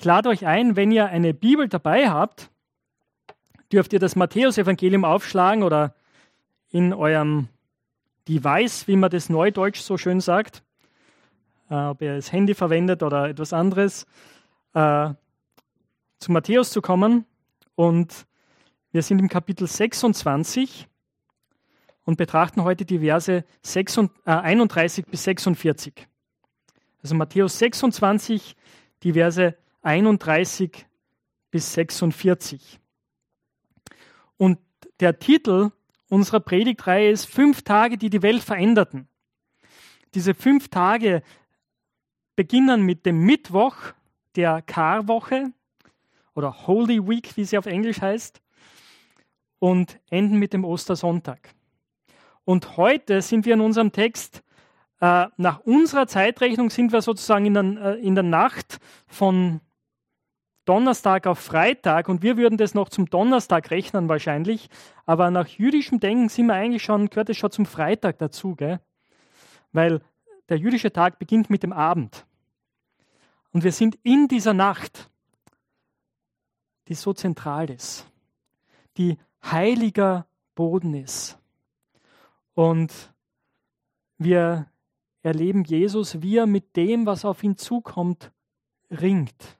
Ich lade euch ein, wenn ihr eine Bibel dabei habt, dürft ihr das Matthäusevangelium aufschlagen oder in eurem Device, wie man das neudeutsch so schön sagt, äh, ob ihr das Handy verwendet oder etwas anderes, äh, zu Matthäus zu kommen. Und wir sind im Kapitel 26 und betrachten heute die Verse 31 äh, bis 46. Also Matthäus 26, die Verse 31 bis 46. Und der Titel unserer Predigtreihe ist Fünf Tage, die die Welt veränderten. Diese fünf Tage beginnen mit dem Mittwoch der Karwoche oder Holy Week, wie sie auf Englisch heißt, und enden mit dem Ostersonntag. Und heute sind wir in unserem Text, äh, nach unserer Zeitrechnung sind wir sozusagen in der, äh, in der Nacht von Donnerstag auf Freitag und wir würden das noch zum Donnerstag rechnen wahrscheinlich, aber nach jüdischem Denken sind wir eigentlich schon, gehört es schon zum Freitag dazu, gell? weil der jüdische Tag beginnt mit dem Abend. Und wir sind in dieser Nacht, die so zentral ist, die heiliger Boden ist. Und wir erleben Jesus, wie er mit dem, was auf ihn zukommt, ringt.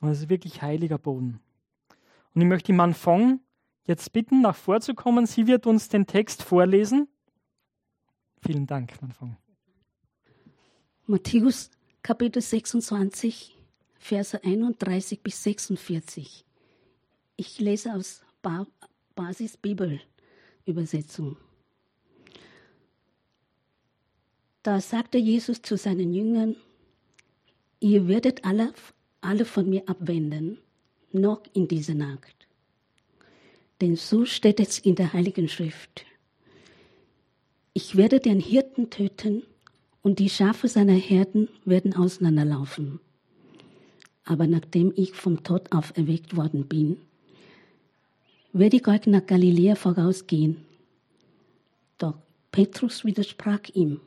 Und das ist wirklich heiliger Boden. Und ich möchte die Fong jetzt bitten, nach vorzukommen. Sie wird uns den Text vorlesen. Vielen Dank, Fong. Matthäus Kapitel 26, Verse 31 bis 46. Ich lese aus ba Basis Bibel Übersetzung. Da sagte Jesus zu seinen Jüngern, ihr werdet alle alle von mir abwenden, noch in dieser Nacht. Denn so steht es in der Heiligen Schrift. Ich werde den Hirten töten und die Schafe seiner Herden werden auseinanderlaufen. Aber nachdem ich vom Tod auferweckt worden bin, werde ich euch nach Galiläa vorausgehen. Doch Petrus widersprach ihm.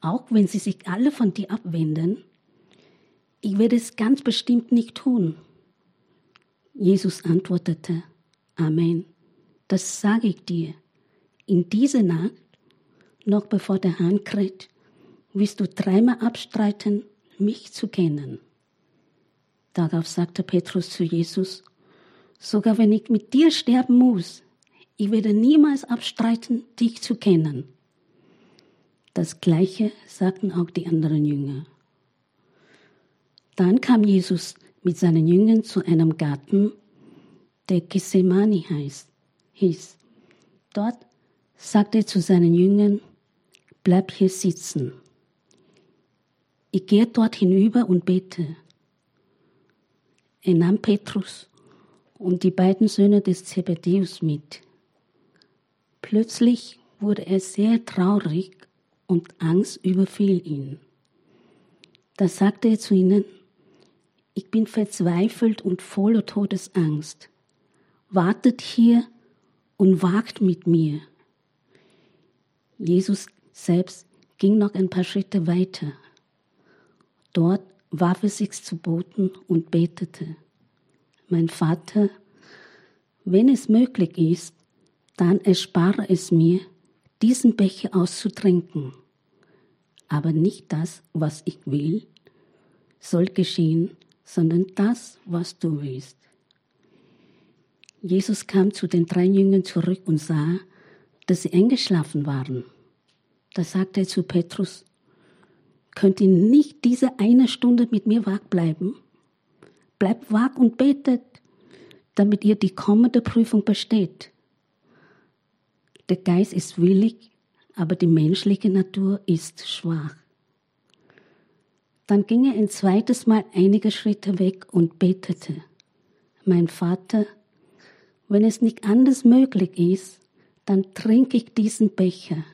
Auch wenn sie sich alle von dir abwenden, ich werde es ganz bestimmt nicht tun. Jesus antwortete, Amen, das sage ich dir. In dieser Nacht, noch bevor der Hahn kräht, wirst du dreimal abstreiten, mich zu kennen. Darauf sagte Petrus zu Jesus, sogar wenn ich mit dir sterben muss, ich werde niemals abstreiten, dich zu kennen. Das gleiche sagten auch die anderen Jünger. Dann kam Jesus mit seinen Jüngern zu einem Garten, der Gethsemane heißt, hieß. Dort sagte er zu seinen Jüngern, bleib hier sitzen. Ich gehe dort hinüber und bete. Er nahm Petrus und die beiden Söhne des Zebedäus mit. Plötzlich wurde er sehr traurig und Angst überfiel ihn. Da sagte er zu ihnen, ich bin verzweifelt und voller Todesangst. Wartet hier und wagt mit mir. Jesus selbst ging noch ein paar Schritte weiter. Dort warf er sich zu Boden und betete. Mein Vater, wenn es möglich ist, dann erspare es mir, diesen Becher auszutrinken. Aber nicht das, was ich will, soll geschehen, sondern das, was du willst. Jesus kam zu den drei Jüngern zurück und sah, dass sie eingeschlafen waren. Da sagte er zu Petrus, könnt ihr nicht diese eine Stunde mit mir wach bleiben? Bleibt wach und betet, damit ihr die kommende Prüfung besteht. Der Geist ist willig, aber die menschliche Natur ist schwach. Dann ging er ein zweites Mal einige Schritte weg und betete. Mein Vater, wenn es nicht anders möglich ist, dann trinke ich diesen Becher.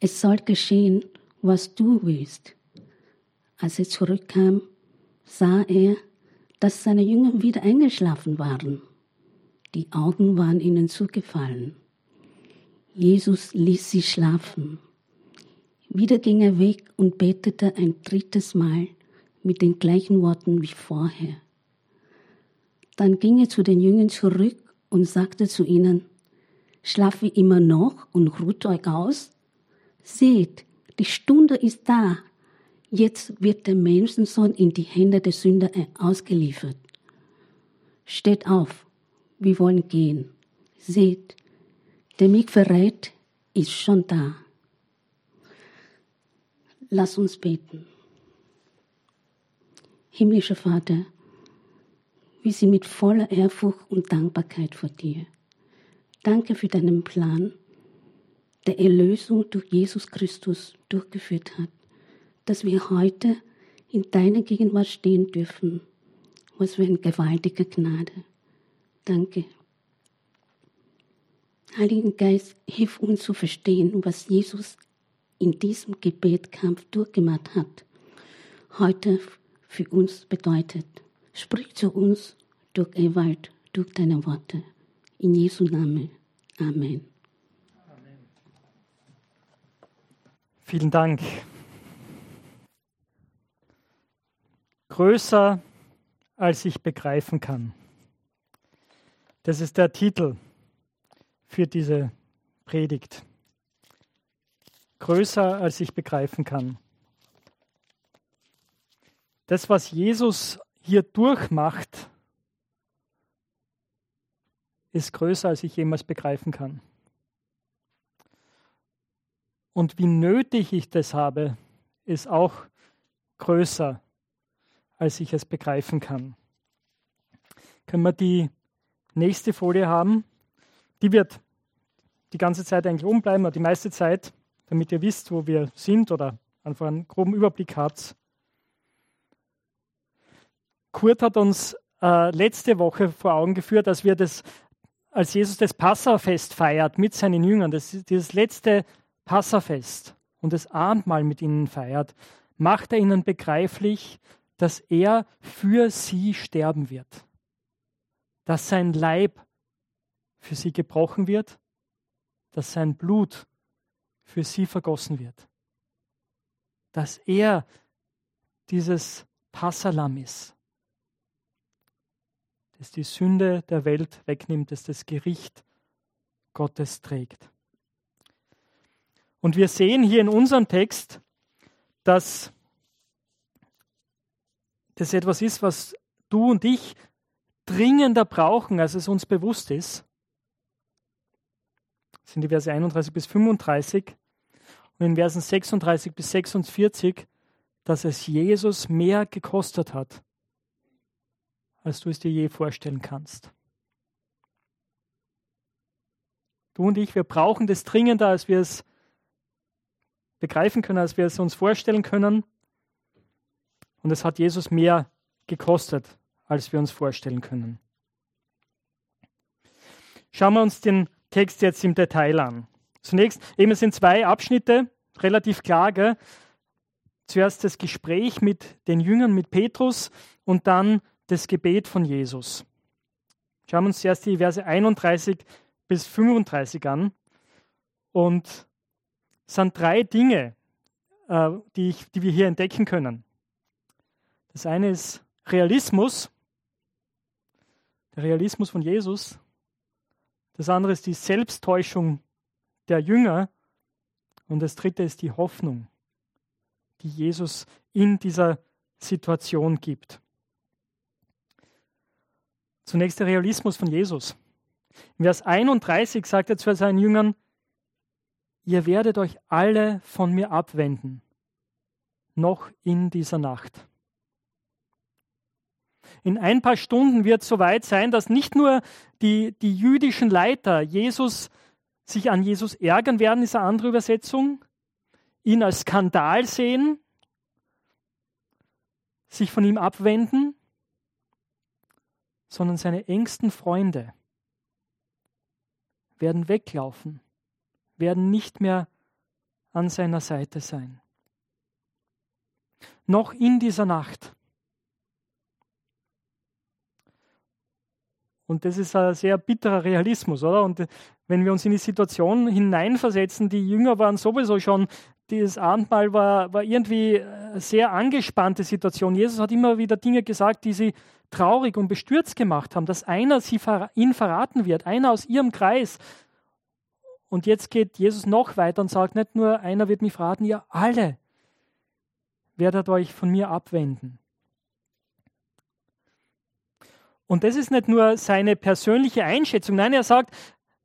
Es soll geschehen, was du willst. Als er zurückkam, sah er, dass seine Jünger wieder eingeschlafen waren. Die Augen waren ihnen zugefallen. Jesus ließ sie schlafen. Wieder ging er weg und betete ein drittes Mal mit den gleichen Worten wie vorher. Dann ging er zu den Jüngern zurück und sagte zu ihnen, Schlaft ihr immer noch und ruht euch aus? Seht, die Stunde ist da. Jetzt wird der Menschensohn in die Hände der Sünder ausgeliefert. Steht auf, wir wollen gehen. Seht, der mich verrät, ist schon da. Lass uns beten. Himmlischer Vater, wir sind mit voller Ehrfurcht und Dankbarkeit vor dir. Danke für deinen Plan, der Erlösung durch Jesus Christus durchgeführt hat, dass wir heute in deiner Gegenwart stehen dürfen. Was für eine gewaltige Gnade. Danke. Heiligen Geist, hilf uns zu verstehen, was Jesus in diesem Gebetkampf durchgemacht hat, heute für uns bedeutet. Sprich zu uns durch Ewald, durch deine Worte. In Jesu Namen. Amen. Amen. Vielen Dank. Größer, als ich begreifen kann. Das ist der Titel für diese Predigt. Größer, als ich begreifen kann. Das, was Jesus hier durchmacht, ist größer, als ich jemals begreifen kann. Und wie nötig ich das habe, ist auch größer, als ich es begreifen kann. Können wir die nächste Folie haben? Die wird die ganze Zeit eigentlich umbleiben, oder die meiste Zeit, damit ihr wisst, wo wir sind oder einfach einen groben Überblick habt. Kurt hat uns äh, letzte Woche vor Augen geführt, dass wir das, als Jesus das Passafest feiert mit seinen Jüngern, das, dieses letzte Passafest und das Abendmahl mit ihnen feiert, macht er ihnen begreiflich, dass er für sie sterben wird, dass sein Leib für sie gebrochen wird, dass sein Blut für sie vergossen wird, dass er dieses Passalam ist, das die Sünde der Welt wegnimmt, das das Gericht Gottes trägt. Und wir sehen hier in unserem Text, dass das etwas ist, was du und ich dringender brauchen, als es uns bewusst ist. Sind die Verse 31 bis 35 und in Versen 36 bis 46, dass es Jesus mehr gekostet hat, als du es dir je vorstellen kannst. Du und ich, wir brauchen das dringender, als wir es begreifen können, als wir es uns vorstellen können. Und es hat Jesus mehr gekostet, als wir uns vorstellen können. Schauen wir uns den Text jetzt im Detail an. Zunächst, eben sind zwei Abschnitte, relativ klar. Gell? Zuerst das Gespräch mit den Jüngern, mit Petrus und dann das Gebet von Jesus. Schauen wir uns zuerst die Verse 31 bis 35 an. Und es sind drei Dinge, äh, die, ich, die wir hier entdecken können. Das eine ist Realismus, der Realismus von Jesus. Das andere ist die Selbsttäuschung der Jünger. Und das dritte ist die Hoffnung, die Jesus in dieser Situation gibt. Zunächst der Realismus von Jesus. In Vers 31 sagt er zu seinen Jüngern, ihr werdet euch alle von mir abwenden, noch in dieser Nacht. In ein paar Stunden wird es soweit sein, dass nicht nur die, die jüdischen Leiter Jesus sich an Jesus ärgern werden, ist eine andere Übersetzung, ihn als Skandal sehen, sich von ihm abwenden, sondern seine engsten Freunde werden weglaufen, werden nicht mehr an seiner Seite sein. Noch in dieser Nacht Und das ist ein sehr bitterer Realismus, oder? Und wenn wir uns in die Situation hineinversetzen, die Jünger waren sowieso schon, dieses Abendmahl war, war irgendwie eine sehr angespannte Situation. Jesus hat immer wieder Dinge gesagt, die sie traurig und bestürzt gemacht haben, dass einer sie, ihn verraten wird, einer aus ihrem Kreis. Und jetzt geht Jesus noch weiter und sagt, nicht nur einer wird mich verraten, ihr alle werdet euch von mir abwenden. Und das ist nicht nur seine persönliche Einschätzung, nein, er sagt,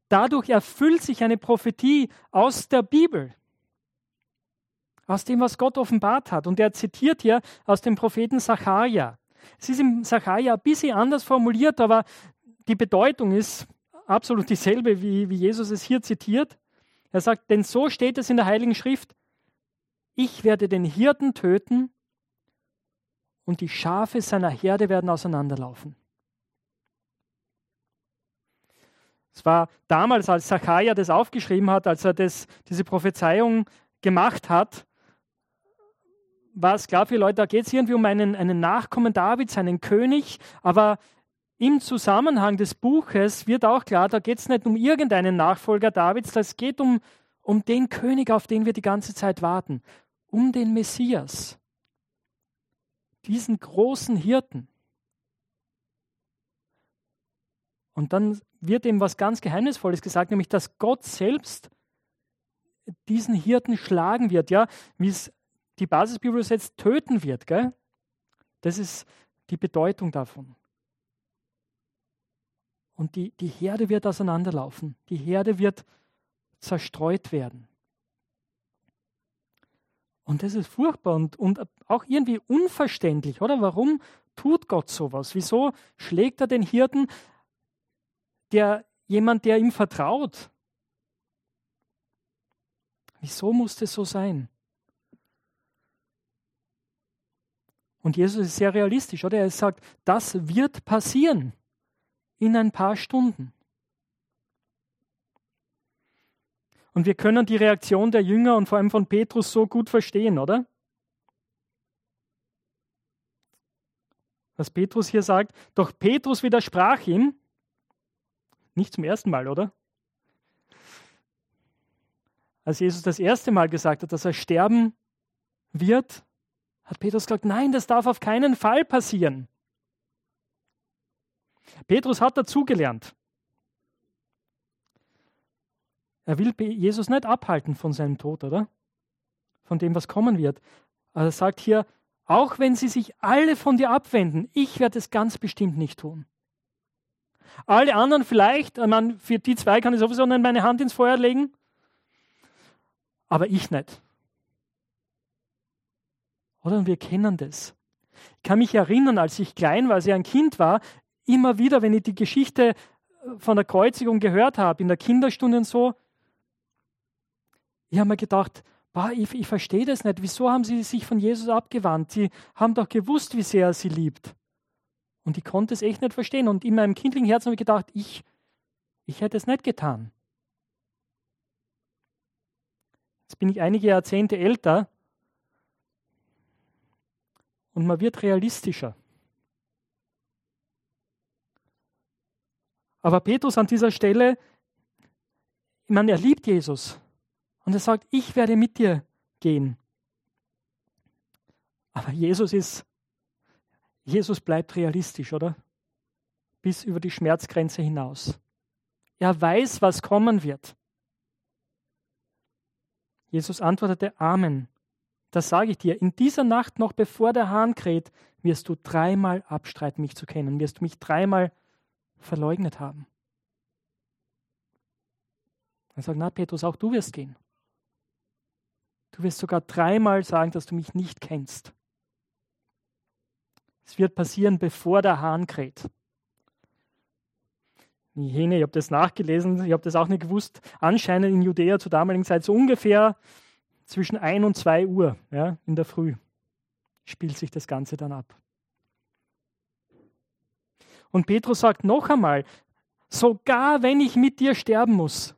dadurch erfüllt sich eine Prophetie aus der Bibel, aus dem, was Gott offenbart hat. Und er zitiert hier aus dem Propheten Sacharja. Es ist im Sacharja ein bisschen anders formuliert, aber die Bedeutung ist absolut dieselbe, wie, wie Jesus es hier zitiert. Er sagt, denn so steht es in der Heiligen Schrift, ich werde den Hirten töten und die Schafe seiner Herde werden auseinanderlaufen. Es war damals, als Zachariah das aufgeschrieben hat, als er das, diese Prophezeiung gemacht hat, war es klar für Leute, da geht es irgendwie um einen, einen Nachkommen Davids, einen König, aber im Zusammenhang des Buches wird auch klar, da geht es nicht um irgendeinen Nachfolger Davids, es geht um, um den König, auf den wir die ganze Zeit warten, um den Messias, diesen großen Hirten. Und dann wird ihm was ganz Geheimnisvolles gesagt, nämlich dass Gott selbst diesen Hirten schlagen wird, ja, wie es die Basisbibel übersetzt, töten wird. Gell? Das ist die Bedeutung davon. Und die, die Herde wird auseinanderlaufen. Die Herde wird zerstreut werden. Und das ist furchtbar und, und auch irgendwie unverständlich, oder? Warum tut Gott sowas? Wieso schlägt er den Hirten, der jemand, der ihm vertraut? Wieso muss das so sein? Und Jesus ist sehr realistisch, oder? Er sagt, das wird passieren in ein paar Stunden. Und wir können die Reaktion der Jünger und vor allem von Petrus so gut verstehen, oder? Was Petrus hier sagt, doch Petrus widersprach ihm, nicht zum ersten Mal, oder? Als Jesus das erste Mal gesagt hat, dass er sterben wird, hat Petrus gesagt, nein, das darf auf keinen Fall passieren. Petrus hat dazugelernt. Er will Jesus nicht abhalten von seinem Tod, oder? Von dem, was kommen wird. Er sagt hier, auch wenn sie sich alle von dir abwenden, ich werde es ganz bestimmt nicht tun. Alle anderen vielleicht, ich meine, für die zwei kann ich sowieso nicht meine Hand ins Feuer legen, aber ich nicht. Oder? Und wir kennen das. Ich kann mich erinnern, als ich klein war, als ich ein Kind war, immer wieder, wenn ich die Geschichte äh, von der Kreuzigung gehört habe, in der Kinderstunde und so, ich habe mir gedacht, bah, ich, ich verstehe das nicht. Wieso haben sie sich von Jesus abgewandt? Sie haben doch gewusst, wie sehr er sie liebt. Und ich konnte es echt nicht verstehen. Und in meinem kindlichen Herzen habe ich gedacht, ich, ich hätte es nicht getan. Jetzt bin ich einige Jahrzehnte älter und man wird realistischer. Aber Petrus an dieser Stelle, ich meine, er liebt Jesus. Und er sagt, ich werde mit dir gehen. Aber Jesus ist, Jesus bleibt realistisch, oder? Bis über die Schmerzgrenze hinaus. Er weiß, was kommen wird. Jesus antwortete, Amen. Das sage ich dir, in dieser Nacht noch bevor der Hahn kräht, wirst du dreimal abstreiten, mich zu kennen, wirst du mich dreimal verleugnet haben. Er sagt, na Petrus, auch du wirst gehen. Du wirst sogar dreimal sagen, dass du mich nicht kennst. Es wird passieren, bevor der Hahn kräht. Die Hähne, ich habe das nachgelesen, ich habe das auch nicht gewusst, anscheinend in Judäa zur damaligen Zeit so ungefähr zwischen 1 und 2 Uhr ja, in der Früh spielt sich das Ganze dann ab. Und Petrus sagt noch einmal, sogar wenn ich mit dir sterben muss,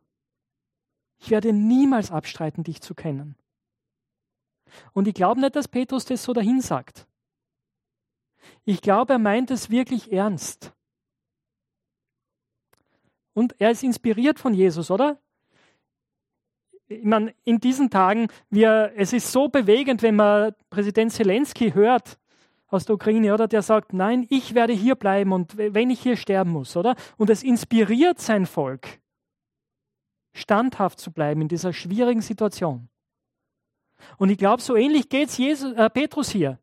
ich werde niemals abstreiten, dich zu kennen. Und ich glaube nicht, dass Petrus das so dahin sagt. Ich glaube, er meint es wirklich ernst. Und er ist inspiriert von Jesus, oder? ich meine, in diesen Tagen, wir, es ist so bewegend, wenn man Präsident Zelensky hört aus der Ukraine, oder? Der sagt, nein, ich werde hier bleiben und wenn ich hier sterben muss, oder? Und es inspiriert sein Volk, standhaft zu bleiben in dieser schwierigen Situation. Und ich glaube, so ähnlich geht es äh, Petrus hier.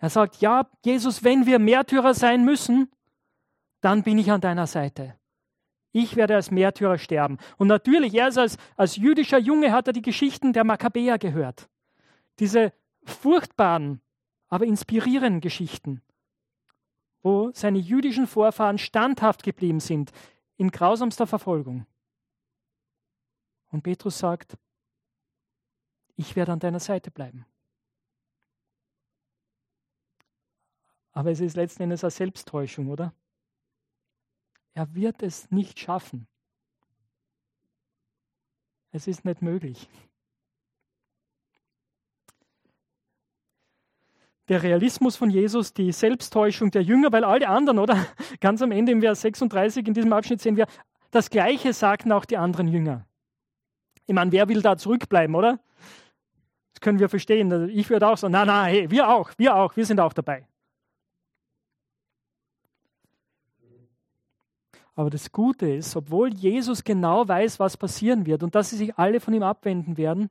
Er sagt, ja, Jesus, wenn wir Märtyrer sein müssen, dann bin ich an deiner Seite. Ich werde als Märtyrer sterben. Und natürlich, er als, als jüdischer Junge hat er die Geschichten der Makkabäer gehört. Diese furchtbaren, aber inspirierenden Geschichten, wo seine jüdischen Vorfahren standhaft geblieben sind in grausamster Verfolgung. Und Petrus sagt, ich werde an deiner Seite bleiben. Aber es ist letzten Endes eine Selbsttäuschung, oder? Er wird es nicht schaffen. Es ist nicht möglich. Der Realismus von Jesus, die Selbsttäuschung der Jünger, weil alle anderen, oder? Ganz am Ende im Vers 36 in diesem Abschnitt sehen wir, das Gleiche sagten auch die anderen Jünger. Ich meine, wer will da zurückbleiben, oder? Das können wir verstehen. Ich würde auch sagen, nein, nein, hey, wir auch, wir auch, wir sind auch dabei. Aber das Gute ist, obwohl Jesus genau weiß, was passieren wird und dass sie sich alle von ihm abwenden werden,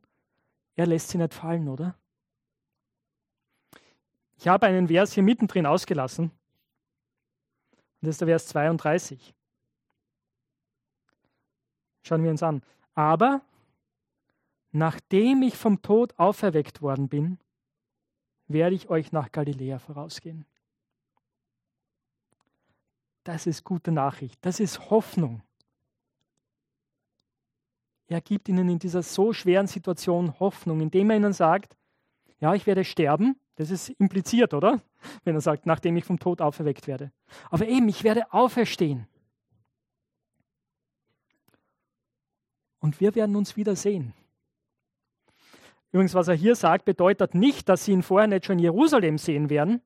er lässt sie nicht fallen, oder? Ich habe einen Vers hier mittendrin ausgelassen. Und das ist der Vers 32. Schauen wir uns an. Aber nachdem ich vom Tod auferweckt worden bin, werde ich euch nach Galiläa vorausgehen. Das ist gute Nachricht. Das ist Hoffnung. Er gibt ihnen in dieser so schweren Situation Hoffnung, indem er ihnen sagt, ja, ich werde sterben. Das ist impliziert, oder? Wenn er sagt, nachdem ich vom Tod auferweckt werde. Aber eben, ich werde auferstehen. Und wir werden uns wiedersehen. Übrigens, was er hier sagt, bedeutet nicht, dass sie ihn vorher nicht schon in Jerusalem sehen werden,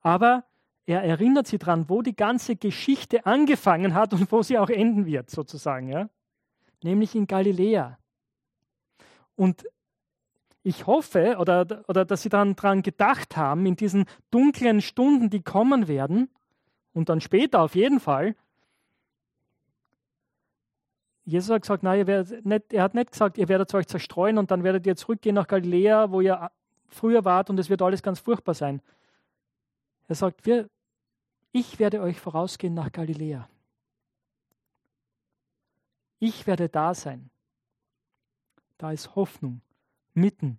aber er erinnert sie daran, wo die ganze Geschichte angefangen hat und wo sie auch enden wird, sozusagen, ja? nämlich in Galiläa. Und ich hoffe, oder, oder dass Sie dann daran gedacht haben, in diesen dunklen Stunden, die kommen werden, und dann später auf jeden Fall, Jesus hat gesagt, nein, nicht, er hat nicht gesagt, ihr werdet euch zerstreuen und dann werdet ihr zurückgehen nach Galiläa, wo ihr früher wart und es wird alles ganz furchtbar sein. Er sagt, wir, ich werde euch vorausgehen nach Galiläa. Ich werde da sein. Da ist Hoffnung mitten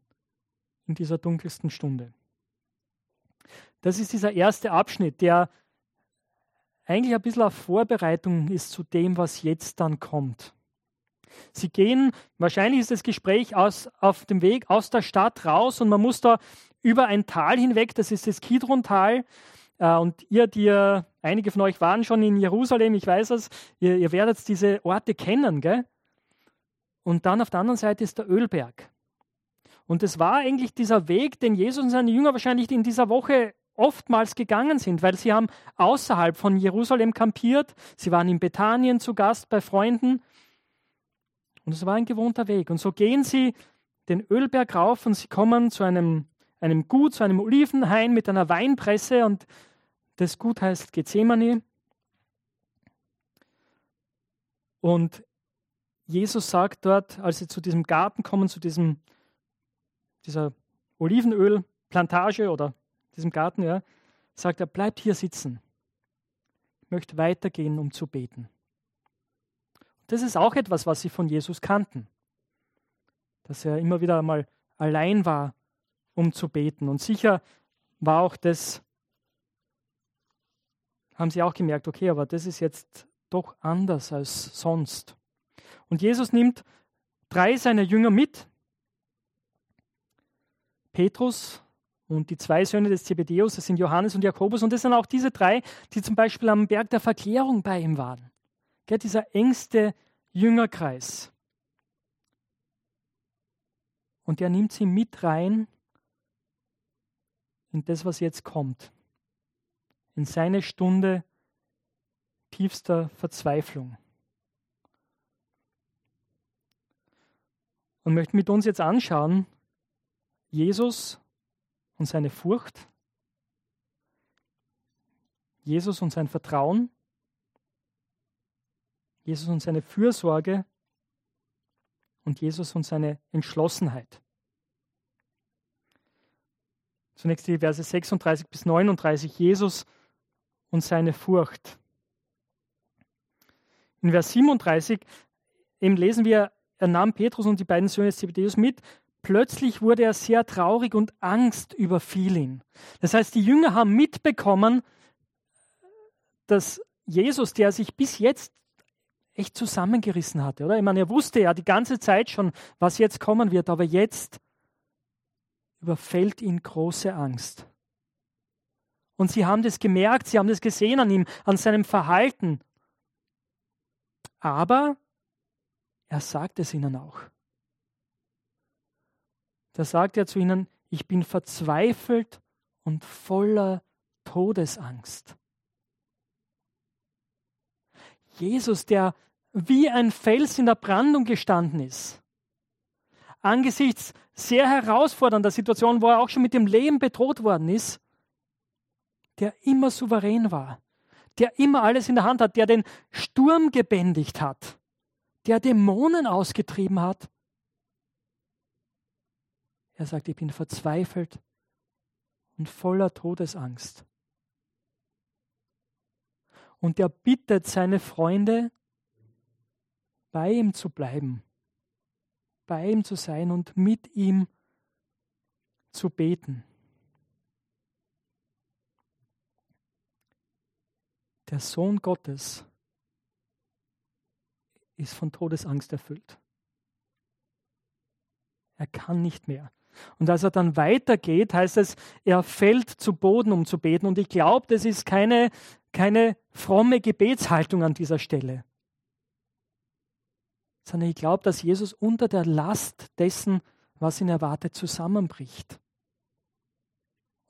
in dieser dunkelsten Stunde. Das ist dieser erste Abschnitt, der eigentlich ein bisschen eine Vorbereitung ist zu dem, was jetzt dann kommt. Sie gehen, wahrscheinlich ist das Gespräch aus, auf dem Weg aus der Stadt raus und man muss da über ein Tal hinweg, das ist das Kidron-Tal. Äh, und ihr, die einige von euch waren schon in Jerusalem, ich weiß es, ihr, ihr werdet diese Orte kennen. Gell? Und dann auf der anderen Seite ist der Ölberg. Und es war eigentlich dieser Weg, den Jesus und seine Jünger wahrscheinlich in dieser Woche oftmals gegangen sind, weil sie haben außerhalb von Jerusalem kampiert, sie waren in Bethanien zu Gast bei Freunden und es war ein gewohnter Weg. Und so gehen sie den Ölberg rauf und sie kommen zu einem, einem Gut, zu einem Olivenhain mit einer Weinpresse und das Gut heißt Gethsemane. Und Jesus sagt dort, als sie zu diesem Garten kommen, zu diesem, dieser Olivenölplantage oder diesem Garten, ja, sagt er, bleibt hier sitzen. Ich möchte weitergehen, um zu beten. Das ist auch etwas, was sie von Jesus kannten. Dass er immer wieder einmal allein war, um zu beten. Und sicher war auch das haben sie auch gemerkt, okay, aber das ist jetzt doch anders als sonst. Und Jesus nimmt drei seiner Jünger mit. Petrus und die zwei Söhne des Zebedeus, das sind Johannes und Jakobus. Und das sind auch diese drei, die zum Beispiel am Berg der Verklärung bei ihm waren. Gell, dieser engste Jüngerkreis. Und er nimmt sie mit rein in das, was jetzt kommt in seine Stunde tiefster Verzweiflung. und möchte mit uns jetzt anschauen, Jesus und seine Furcht, Jesus und sein Vertrauen, Jesus und seine Fürsorge und Jesus und seine Entschlossenheit. Zunächst die Verse 36 bis 39, Jesus und seine Furcht. In Vers 37 eben lesen wir, er nahm Petrus und die beiden Söhne Zebedeus mit. Plötzlich wurde er sehr traurig und Angst überfiel ihn. Das heißt, die Jünger haben mitbekommen, dass Jesus, der sich bis jetzt echt zusammengerissen hatte, oder? Ich meine, er wusste ja die ganze Zeit schon, was jetzt kommen wird, aber jetzt überfällt ihn große Angst. Und sie haben das gemerkt, sie haben das gesehen an ihm, an seinem Verhalten. Aber er sagt es ihnen auch. Da sagt er zu ihnen, ich bin verzweifelt und voller Todesangst. Jesus, der wie ein Fels in der Brandung gestanden ist, angesichts sehr herausfordernder Situationen, wo er auch schon mit dem Leben bedroht worden ist, der immer souverän war, der immer alles in der Hand hat, der den Sturm gebändigt hat, der Dämonen ausgetrieben hat. Er sagt, ich bin verzweifelt und voller Todesangst und er bittet seine Freunde, bei ihm zu bleiben, bei ihm zu sein und mit ihm zu beten. Der Sohn Gottes ist von Todesangst erfüllt. Er kann nicht mehr. Und als er dann weitergeht, heißt es, er fällt zu Boden, um zu beten. Und ich glaube, das ist keine, keine fromme Gebetshaltung an dieser Stelle, sondern ich glaube, dass Jesus unter der Last dessen, was ihn erwartet, zusammenbricht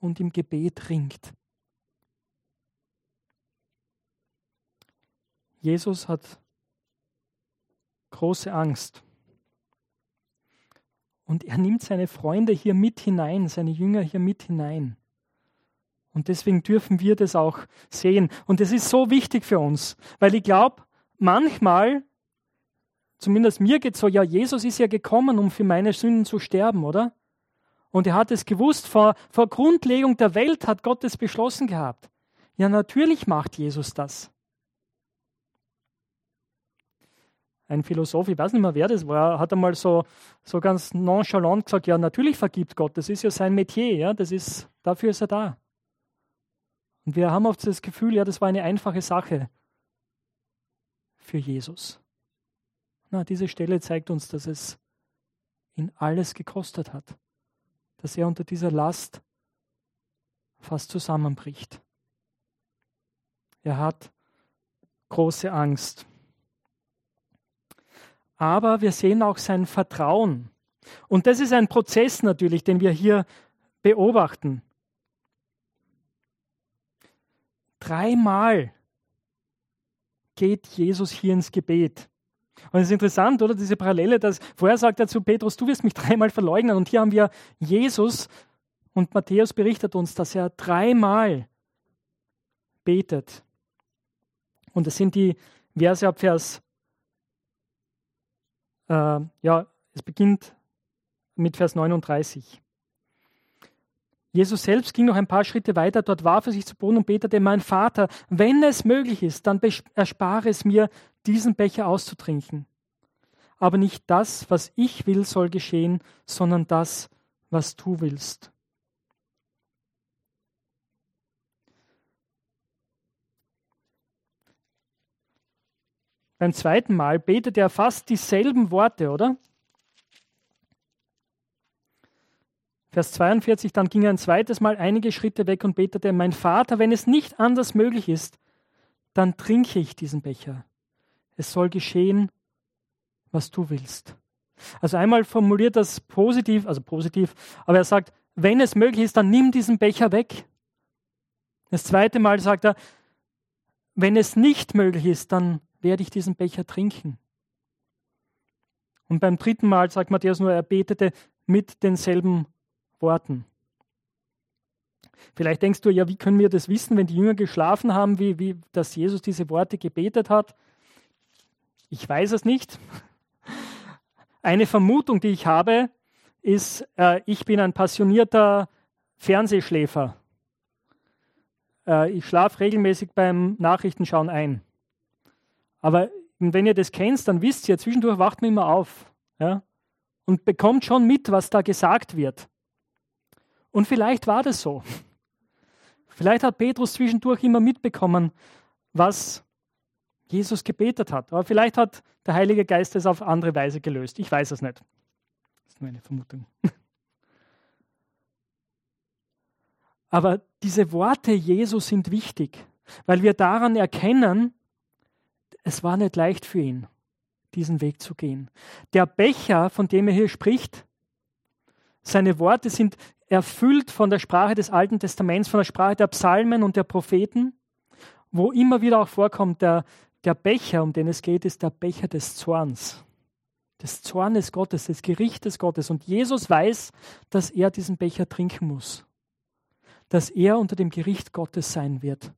und im Gebet ringt. Jesus hat große Angst. Und er nimmt seine Freunde hier mit hinein, seine Jünger hier mit hinein. Und deswegen dürfen wir das auch sehen. Und das ist so wichtig für uns, weil ich glaube, manchmal, zumindest mir geht so, ja, Jesus ist ja gekommen, um für meine Sünden zu sterben, oder? Und er hat es gewusst, vor, vor Grundlegung der Welt hat Gott es beschlossen gehabt. Ja, natürlich macht Jesus das. Ein Philosoph, ich weiß nicht mehr, wer das war, hat einmal so, so ganz nonchalant gesagt, ja, natürlich vergibt Gott, das ist ja sein Metier, ja, das ist, dafür ist er da. Und wir haben oft das Gefühl, ja, das war eine einfache Sache für Jesus. Na, diese Stelle zeigt uns, dass es ihn alles gekostet hat, dass er unter dieser Last fast zusammenbricht. Er hat große Angst. Aber wir sehen auch sein Vertrauen. Und das ist ein Prozess natürlich, den wir hier beobachten. Dreimal geht Jesus hier ins Gebet. Und es ist interessant, oder? Diese Parallele, dass vorher sagt er zu Petrus, du wirst mich dreimal verleugnen. Und hier haben wir Jesus und Matthäus berichtet uns, dass er dreimal betet. Und das sind die Verse ab Vers, äh, ja, es beginnt mit Vers 39. Jesus selbst ging noch ein paar Schritte weiter, dort warf er sich zu Boden und betete, mein Vater, wenn es möglich ist, dann erspare es mir, diesen Becher auszutrinken. Aber nicht das, was ich will, soll geschehen, sondern das, was du willst. Beim zweiten Mal betet er fast dieselben Worte, oder? Vers 42, dann ging er ein zweites Mal einige Schritte weg und betete, mein Vater, wenn es nicht anders möglich ist, dann trinke ich diesen Becher. Es soll geschehen, was du willst. Also einmal formuliert das positiv, also positiv, aber er sagt, wenn es möglich ist, dann nimm diesen Becher weg. Das zweite Mal sagt er, wenn es nicht möglich ist, dann werde ich diesen Becher trinken. Und beim dritten Mal sagt Matthäus nur, er betete mit denselben Worten. Vielleicht denkst du, ja, wie können wir das wissen, wenn die Jünger geschlafen haben, wie, wie dass Jesus diese Worte gebetet hat? Ich weiß es nicht. Eine Vermutung, die ich habe, ist, äh, ich bin ein passionierter Fernsehschläfer. Äh, ich schlafe regelmäßig beim Nachrichtenschauen ein. Aber wenn ihr das kennt, dann wisst ihr, zwischendurch wacht man immer auf ja, und bekommt schon mit, was da gesagt wird. Und vielleicht war das so. Vielleicht hat Petrus zwischendurch immer mitbekommen, was Jesus gebetet hat. Aber vielleicht hat der Heilige Geist es auf andere Weise gelöst. Ich weiß es nicht. Das ist meine Vermutung. Aber diese Worte Jesu sind wichtig, weil wir daran erkennen, es war nicht leicht für ihn, diesen Weg zu gehen. Der Becher, von dem er hier spricht, seine Worte sind erfüllt von der Sprache des Alten Testaments, von der Sprache der Psalmen und der Propheten, wo immer wieder auch vorkommt, der, der Becher, um den es geht, ist der Becher des Zorns, des Zornes Gottes, des Gerichtes Gottes. Und Jesus weiß, dass er diesen Becher trinken muss, dass er unter dem Gericht Gottes sein wird,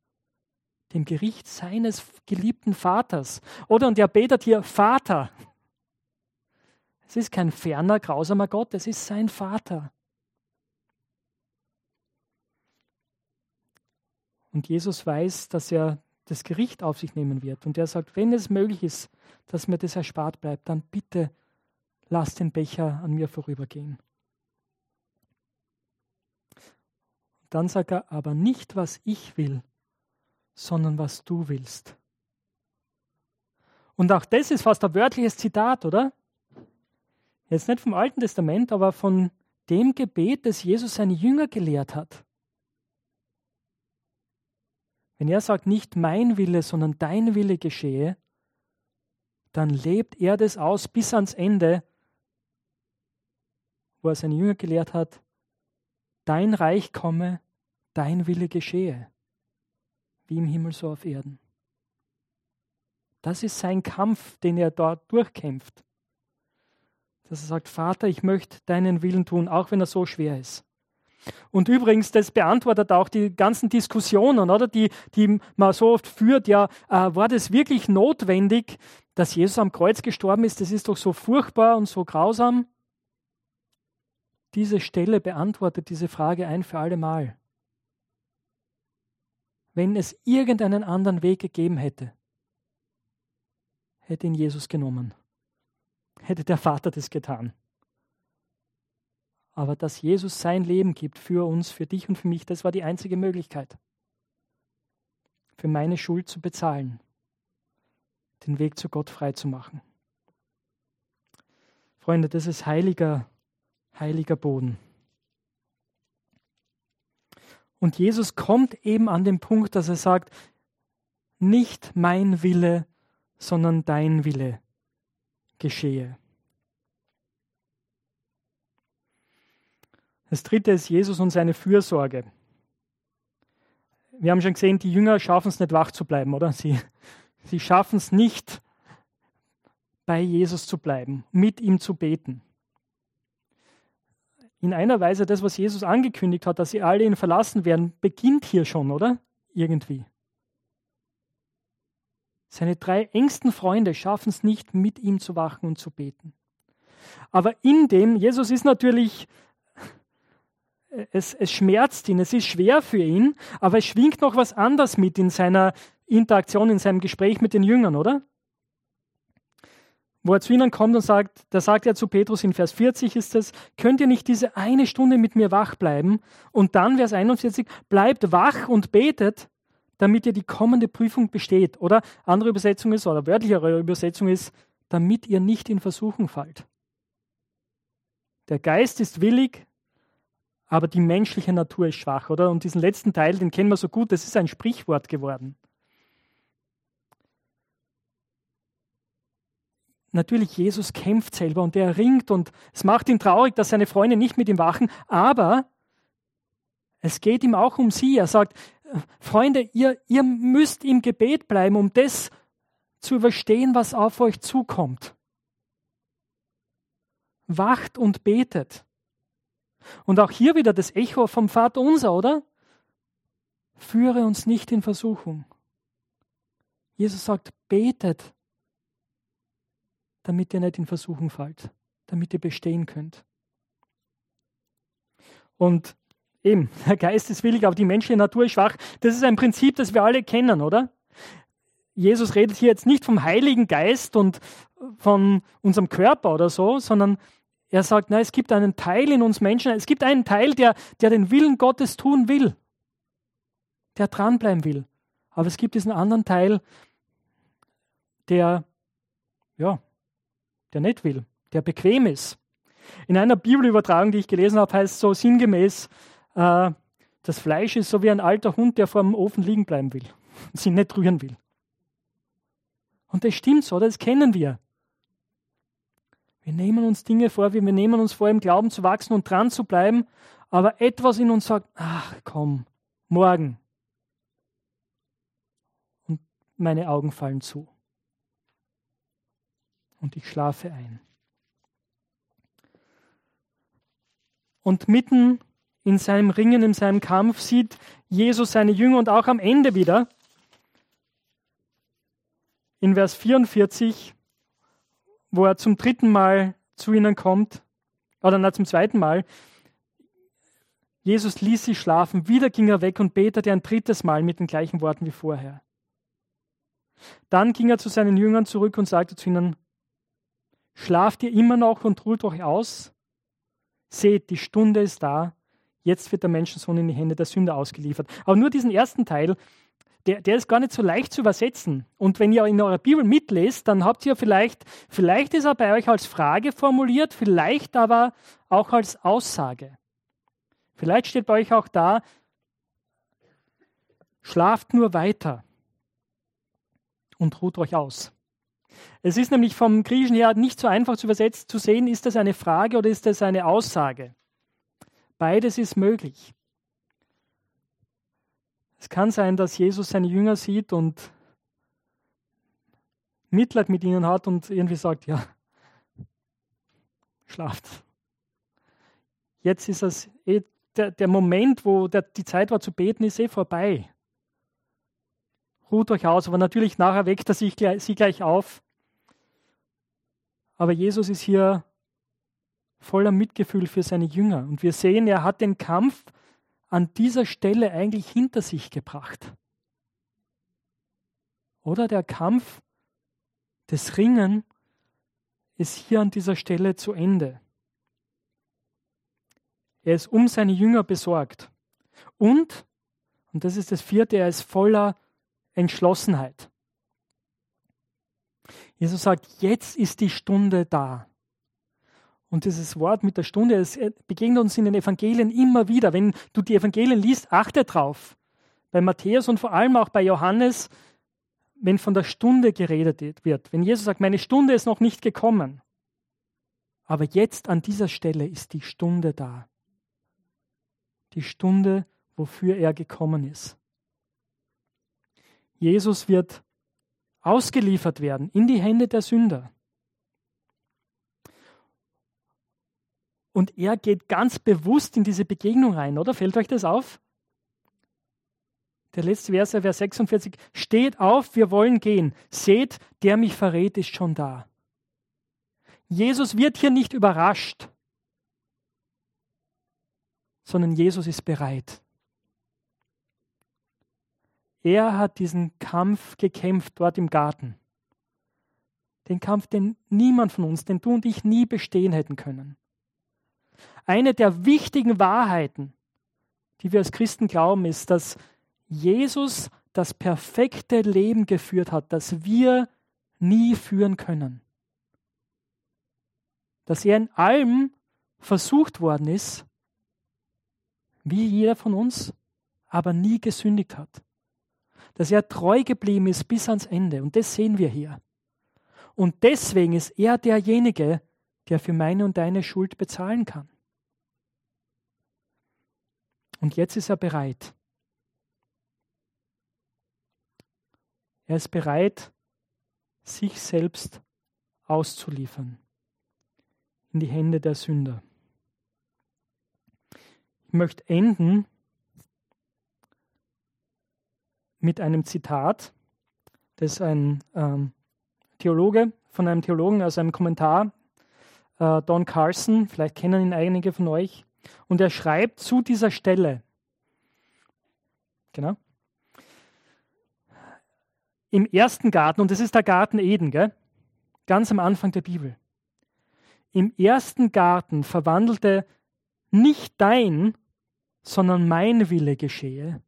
dem Gericht seines geliebten Vaters. Oder, und er betet hier Vater. Es ist kein ferner, grausamer Gott, es ist sein Vater. Und Jesus weiß, dass er das Gericht auf sich nehmen wird. Und er sagt, wenn es möglich ist, dass mir das erspart bleibt, dann bitte lass den Becher an mir vorübergehen. Dann sagt er, aber nicht, was ich will, sondern was du willst. Und auch das ist fast ein wörtliches Zitat, oder? Jetzt nicht vom Alten Testament, aber von dem Gebet, das Jesus seine Jünger gelehrt hat. Wenn er sagt, nicht mein Wille, sondern dein Wille geschehe, dann lebt er das aus bis ans Ende, wo er seine Jünger gelehrt hat, dein Reich komme, dein Wille geschehe, wie im Himmel so auf Erden. Das ist sein Kampf, den er dort durchkämpft. Dass er sagt, Vater, ich möchte deinen Willen tun, auch wenn er so schwer ist. Und übrigens, das beantwortet auch die ganzen Diskussionen, oder, die, die man so oft führt. Ja, äh, war das wirklich notwendig, dass Jesus am Kreuz gestorben ist? Das ist doch so furchtbar und so grausam. Diese Stelle beantwortet diese Frage ein für alle Mal. Wenn es irgendeinen anderen Weg gegeben hätte, hätte ihn Jesus genommen. Hätte der Vater das getan aber dass Jesus sein Leben gibt für uns, für dich und für mich, das war die einzige Möglichkeit, für meine Schuld zu bezahlen, den Weg zu Gott frei zu machen. Freunde, das ist heiliger, heiliger Boden. Und Jesus kommt eben an den Punkt, dass er sagt, nicht mein Wille, sondern dein Wille geschehe. Das dritte ist Jesus und seine Fürsorge. Wir haben schon gesehen, die Jünger schaffen es nicht wach zu bleiben, oder? Sie, sie schaffen es nicht, bei Jesus zu bleiben, mit ihm zu beten. In einer Weise, das, was Jesus angekündigt hat, dass sie alle ihn verlassen werden, beginnt hier schon, oder? Irgendwie. Seine drei engsten Freunde schaffen es nicht, mit ihm zu wachen und zu beten. Aber in dem, Jesus ist natürlich es, es schmerzt ihn, es ist schwer für ihn, aber es schwingt noch was anderes mit in seiner Interaktion, in seinem Gespräch mit den Jüngern, oder? Wo er zu ihnen kommt und sagt, da sagt er zu Petrus in Vers 40 ist es, könnt ihr nicht diese eine Stunde mit mir wach bleiben? Und dann Vers 41, bleibt wach und betet, damit ihr die kommende Prüfung besteht. Oder andere Übersetzung ist, oder wörtlichere Übersetzung ist, damit ihr nicht in Versuchung fallt. Der Geist ist willig, aber die menschliche Natur ist schwach, oder? Und diesen letzten Teil, den kennen wir so gut, das ist ein Sprichwort geworden. Natürlich, Jesus kämpft selber und er ringt und es macht ihn traurig, dass seine Freunde nicht mit ihm wachen, aber es geht ihm auch um sie. Er sagt, Freunde, ihr, ihr müsst im Gebet bleiben, um das zu überstehen, was auf euch zukommt. wacht und betet. Und auch hier wieder das Echo vom Vater unser, oder? Führe uns nicht in Versuchung. Jesus sagt, betet, damit ihr nicht in Versuchung fallt, damit ihr bestehen könnt. Und eben, der Geist ist willig, aber die menschliche Natur ist schwach. Das ist ein Prinzip, das wir alle kennen, oder? Jesus redet hier jetzt nicht vom Heiligen Geist und von unserem Körper oder so, sondern er sagt, na, es gibt einen Teil in uns Menschen, es gibt einen Teil, der, der den Willen Gottes tun will, der dranbleiben will. Aber es gibt diesen anderen Teil, der, ja, der nicht will, der bequem ist. In einer Bibelübertragung, die ich gelesen habe, heißt es so sinngemäß, äh, das Fleisch ist so wie ein alter Hund, der vor dem Ofen liegen bleiben will und sich nicht rühren will. Und das stimmt so, das kennen wir. Wir nehmen uns Dinge vor, wir nehmen uns vor, im Glauben zu wachsen und dran zu bleiben, aber etwas in uns sagt, ach komm, morgen. Und meine Augen fallen zu. Und ich schlafe ein. Und mitten in seinem Ringen, in seinem Kampf sieht Jesus seine Jünger und auch am Ende wieder, in Vers 44, wo er zum dritten Mal zu ihnen kommt, oder na, zum zweiten Mal, Jesus ließ sie schlafen, wieder ging er weg und betete ein drittes Mal mit den gleichen Worten wie vorher. Dann ging er zu seinen Jüngern zurück und sagte zu ihnen, Schlaft ihr immer noch und ruht euch aus? Seht, die Stunde ist da, jetzt wird der Menschensohn in die Hände der Sünder ausgeliefert. Aber nur diesen ersten Teil, der, der ist gar nicht so leicht zu übersetzen. Und wenn ihr in eurer Bibel mitlest, dann habt ihr vielleicht, vielleicht ist er bei euch als Frage formuliert, vielleicht aber auch als Aussage. Vielleicht steht bei euch auch da, schlaft nur weiter und ruht euch aus. Es ist nämlich vom Griechischen her nicht so einfach zu übersetzen, zu sehen, ist das eine Frage oder ist das eine Aussage. Beides ist möglich. Es kann sein, dass Jesus seine Jünger sieht und Mitleid mit ihnen hat und irgendwie sagt, ja, schlaft. Jetzt ist es eh, der, der Moment, wo der, die Zeit war zu beten, ist eh vorbei. Ruht euch aus, aber natürlich nachher weckt er sich sie gleich auf. Aber Jesus ist hier voller Mitgefühl für seine Jünger. Und wir sehen, er hat den Kampf an dieser Stelle eigentlich hinter sich gebracht. Oder der Kampf, des Ringen ist hier an dieser Stelle zu Ende. Er ist um seine Jünger besorgt. Und, und das ist das vierte, er ist voller Entschlossenheit. Jesus sagt, jetzt ist die Stunde da. Und dieses Wort mit der Stunde, es begegnet uns in den Evangelien immer wieder. Wenn du die Evangelien liest, achte drauf. Bei Matthäus und vor allem auch bei Johannes, wenn von der Stunde geredet wird. Wenn Jesus sagt, meine Stunde ist noch nicht gekommen. Aber jetzt an dieser Stelle ist die Stunde da. Die Stunde, wofür er gekommen ist. Jesus wird ausgeliefert werden in die Hände der Sünder. Und er geht ganz bewusst in diese Begegnung rein, oder? Fällt euch das auf? Der letzte Vers, Vers 46. Steht auf, wir wollen gehen. Seht, der mich verrät, ist schon da. Jesus wird hier nicht überrascht, sondern Jesus ist bereit. Er hat diesen Kampf gekämpft dort im Garten. Den Kampf, den niemand von uns, den du und ich nie bestehen hätten können eine der wichtigen Wahrheiten, die wir als Christen glauben, ist, dass Jesus das perfekte Leben geführt hat, das wir nie führen können. Dass er in allem versucht worden ist, wie jeder von uns, aber nie gesündigt hat. Dass er treu geblieben ist bis ans Ende. Und das sehen wir hier. Und deswegen ist er derjenige, der für meine und deine Schuld bezahlen kann. Und jetzt ist er bereit. Er ist bereit, sich selbst auszuliefern. in die Hände der Sünder. Ich möchte enden mit einem Zitat, das ein ähm, Theologe von einem Theologen aus einem Kommentar, äh, Don Carson, vielleicht kennen ihn einige von euch, und er schreibt zu dieser Stelle, genau, im ersten Garten, und das ist der Garten Eden, gell? ganz am Anfang der Bibel. Im ersten Garten verwandelte nicht dein, sondern mein Wille geschehe,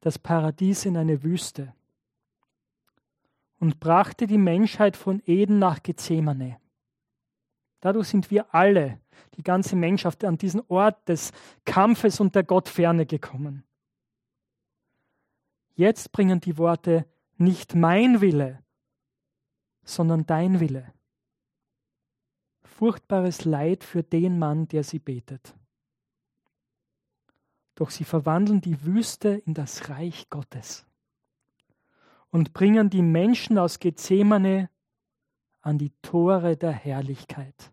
das Paradies in eine Wüste und brachte die Menschheit von Eden nach Gethsemane. Dadurch sind wir alle, die ganze Menschheit, an diesen Ort des Kampfes und der Gottferne gekommen. Jetzt bringen die Worte nicht mein Wille, sondern dein Wille. Furchtbares Leid für den Mann, der sie betet. Doch sie verwandeln die Wüste in das Reich Gottes und bringen die Menschen aus Gethsemane an die Tore der Herrlichkeit.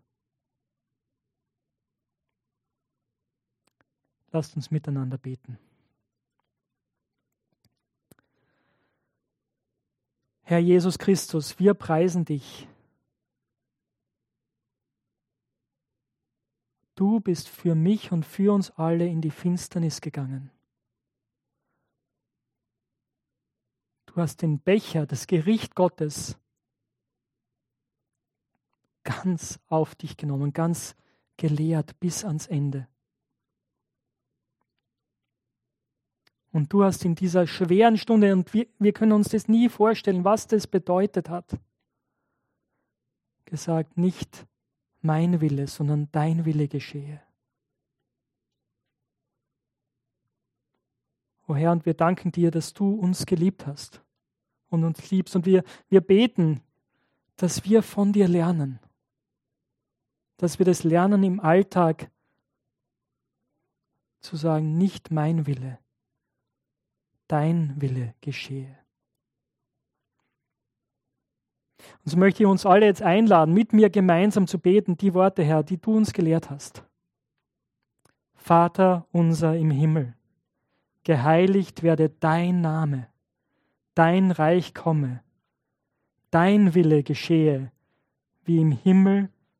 Lasst uns miteinander beten. Herr Jesus Christus, wir preisen dich. Du bist für mich und für uns alle in die Finsternis gegangen. Du hast den Becher, das Gericht Gottes, ganz auf dich genommen, ganz geleert bis ans Ende. Und du hast in dieser schweren Stunde, und wir, wir können uns das nie vorstellen, was das bedeutet hat, gesagt, nicht mein Wille, sondern dein Wille geschehe. O Herr, und wir danken dir, dass du uns geliebt hast und uns liebst. Und wir, wir beten, dass wir von dir lernen, dass wir das lernen im Alltag zu sagen, nicht mein Wille, dein Wille geschehe. Und so möchte ich uns alle jetzt einladen, mit mir gemeinsam zu beten, die Worte, Herr, die du uns gelehrt hast. Vater unser im Himmel, geheiligt werde dein Name, dein Reich komme, dein Wille geschehe, wie im Himmel,